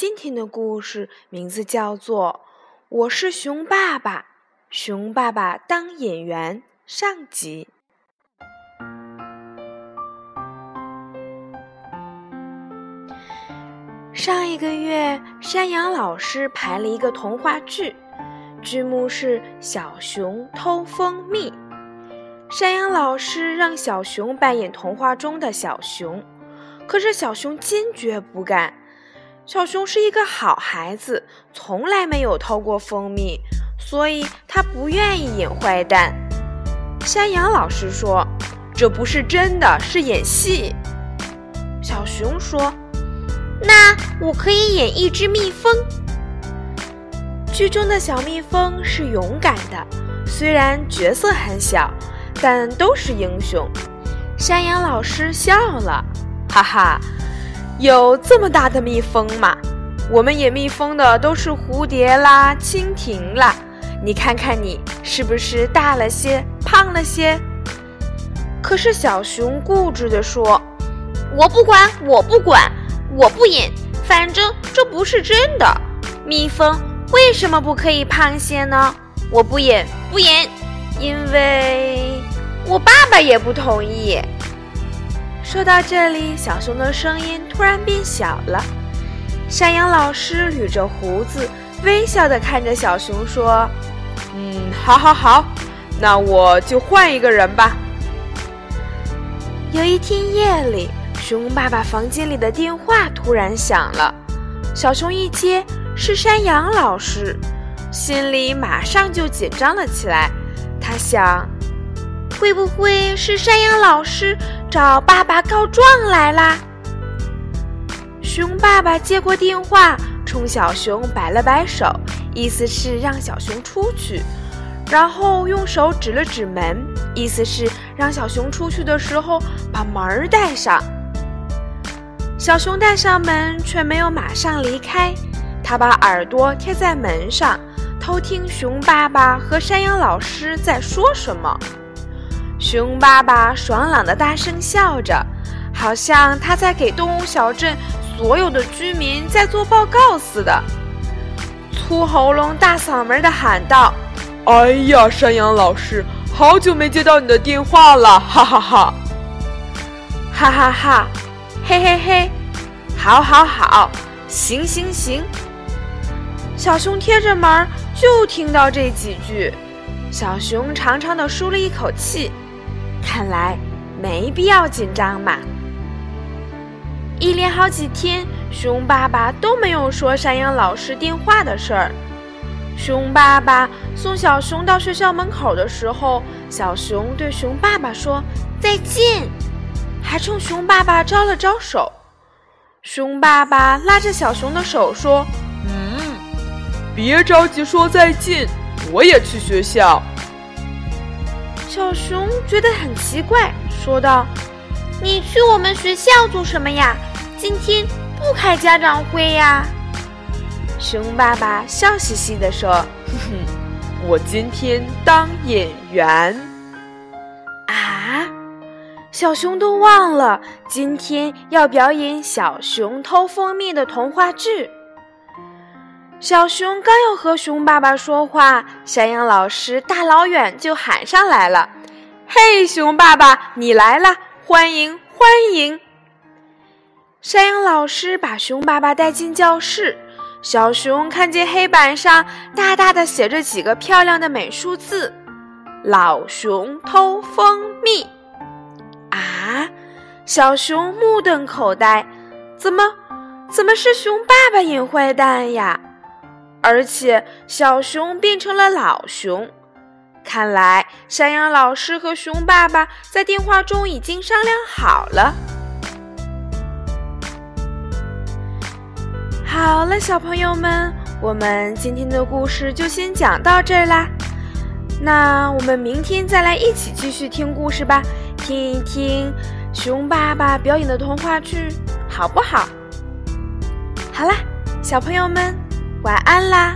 今天的故事名字叫做《我是熊爸爸》，熊爸爸当演员上集。上一个月，山羊老师排了一个童话剧，剧目是《小熊偷蜂蜜》。山羊老师让小熊扮演童话中的小熊，可是小熊坚决不干。小熊是一个好孩子，从来没有偷过蜂蜜，所以他不愿意演坏蛋。山羊老师说：“这不是真的，是演戏。”小熊说：“那我可以演一只蜜蜂。”剧中的小蜜蜂是勇敢的，虽然角色很小。但都是英雄，山羊老师笑了，哈哈，有这么大的蜜蜂吗？我们演蜜蜂的都是蝴蝶啦、蜻蜓啦，你看看你是不是大了些、胖了些？可是小熊固执地说：“我不管，我不管，我不演，反正这不是真的。蜜蜂为什么不可以胖些呢？我不演，不演，因为……”我爸爸也不同意。说到这里，小熊的声音突然变小了。山羊老师捋着胡子，微笑地看着小熊说：“嗯，好，好，好，那我就换一个人吧。”有一天夜里，熊爸爸房间里的电话突然响了。小熊一接，是山羊老师，心里马上就紧张了起来。他想。会不会是山羊老师找爸爸告状来啦？熊爸爸接过电话，冲小熊摆了摆手，意思是让小熊出去，然后用手指了指门，意思是让小熊出去的时候把门儿带上。小熊带上门，却没有马上离开，他把耳朵贴在门上，偷听熊爸爸和山羊老师在说什么。熊爸爸爽朗的大声笑着，好像他在给动物小镇所有的居民在做报告似的。粗喉咙、大嗓门的喊道：“哎呀，山羊老师，好久没接到你的电话了！哈哈哈，哈哈哈，嘿嘿嘿，好，好，好，行，行，行。”小熊贴着门就听到这几句，小熊长长的舒了一口气。看来没必要紧张嘛。一连好几天，熊爸爸都没有说山羊老师电话的事儿。熊爸爸送小熊到学校门口的时候，小熊对熊爸爸说再见，还冲熊爸爸招了招手。熊爸爸拉着小熊的手说：“嗯，别着急说再见，我也去学校。”小熊觉得很奇怪，说道：“你去我们学校做什么呀？今天不开家长会呀？”熊爸爸笑嘻嘻地说：“哼哼，我今天当演员。”啊！小熊都忘了今天要表演《小熊偷蜂蜜》的童话剧。小熊刚要和熊爸爸说话，山羊老师大老远就喊上来了：“嘿，熊爸爸，你来了，欢迎欢迎！”山羊老师把熊爸爸带进教室，小熊看见黑板上大大的写着几个漂亮的美术字：“老熊偷蜂蜜。”啊！小熊目瞪口呆，怎么，怎么是熊爸爸演坏蛋呀？而且小熊变成了老熊，看来山羊老师和熊爸爸在电话中已经商量好了。好了，小朋友们，我们今天的故事就先讲到这儿啦。那我们明天再来一起继续听故事吧，听一听熊爸爸表演的童话剧，好不好？好啦，小朋友们，晚安啦。